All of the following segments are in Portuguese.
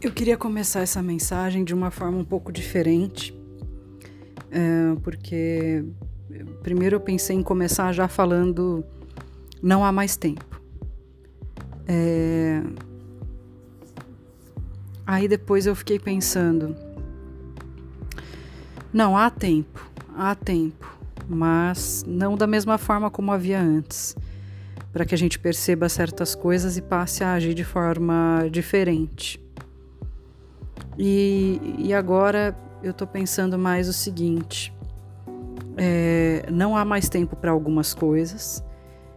Eu queria começar essa mensagem de uma forma um pouco diferente, é, porque primeiro eu pensei em começar já falando não há mais tempo. É, aí depois eu fiquei pensando, não há tempo, há tempo, mas não da mesma forma como havia antes, para que a gente perceba certas coisas e passe a agir de forma diferente. E, e agora eu estou pensando mais o seguinte: é, não há mais tempo para algumas coisas,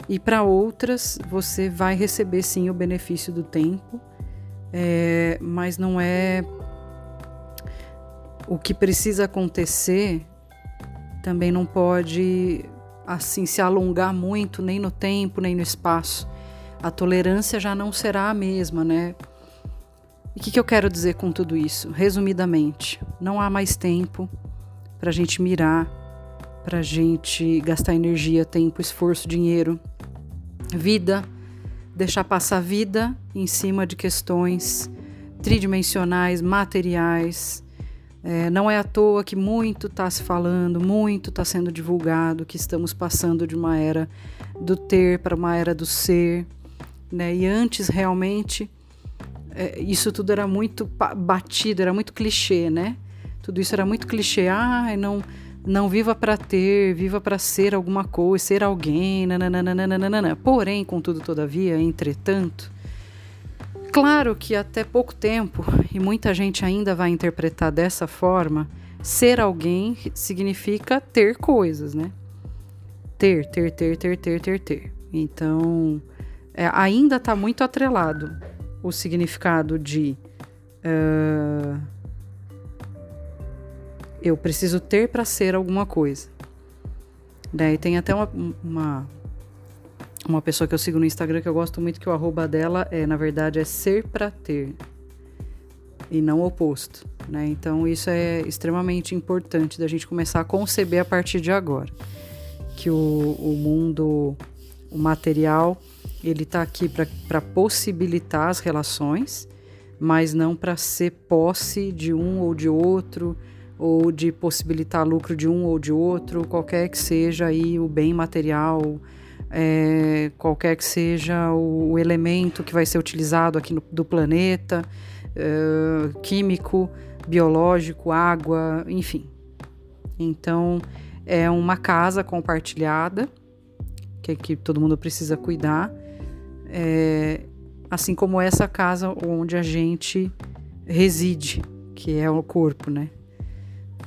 e para outras você vai receber sim o benefício do tempo, é, mas não é o que precisa acontecer também não pode assim se alongar muito nem no tempo nem no espaço. A tolerância já não será a mesma, né? E o que, que eu quero dizer com tudo isso? Resumidamente, não há mais tempo para a gente mirar, para a gente gastar energia, tempo, esforço, dinheiro, vida, deixar passar vida em cima de questões tridimensionais, materiais. É, não é à toa que muito está se falando, muito está sendo divulgado que estamos passando de uma era do ter para uma era do ser, né? E antes realmente isso tudo era muito batido, era muito clichê, né? Tudo isso era muito clichê. Ah, não, não viva para ter, viva para ser alguma coisa, ser alguém, nananana. Porém, contudo, todavia, entretanto, claro que até pouco tempo, e muita gente ainda vai interpretar dessa forma, ser alguém significa ter coisas, né? Ter, ter, ter, ter, ter, ter, ter. Então, é, ainda está muito atrelado o significado de uh, eu preciso ter para ser alguma coisa. Daí tem até uma, uma, uma pessoa que eu sigo no Instagram que eu gosto muito que o arroba dela é na verdade é ser para ter e não o oposto, né? Então isso é extremamente importante da gente começar a conceber a partir de agora que o, o mundo, o material ele está aqui para possibilitar as relações, mas não para ser posse de um ou de outro, ou de possibilitar lucro de um ou de outro, qualquer que seja aí o bem material, é, qualquer que seja o, o, elemento que vai ser utilizado aqui no, do planeta, é, químico, biológico, água, enfim. Então, é uma casa compartilhada que, que todo mundo precisa cuidar é, assim como essa casa onde a gente reside, que é o corpo, né?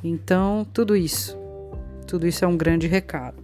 Então, tudo isso, tudo isso é um grande recado.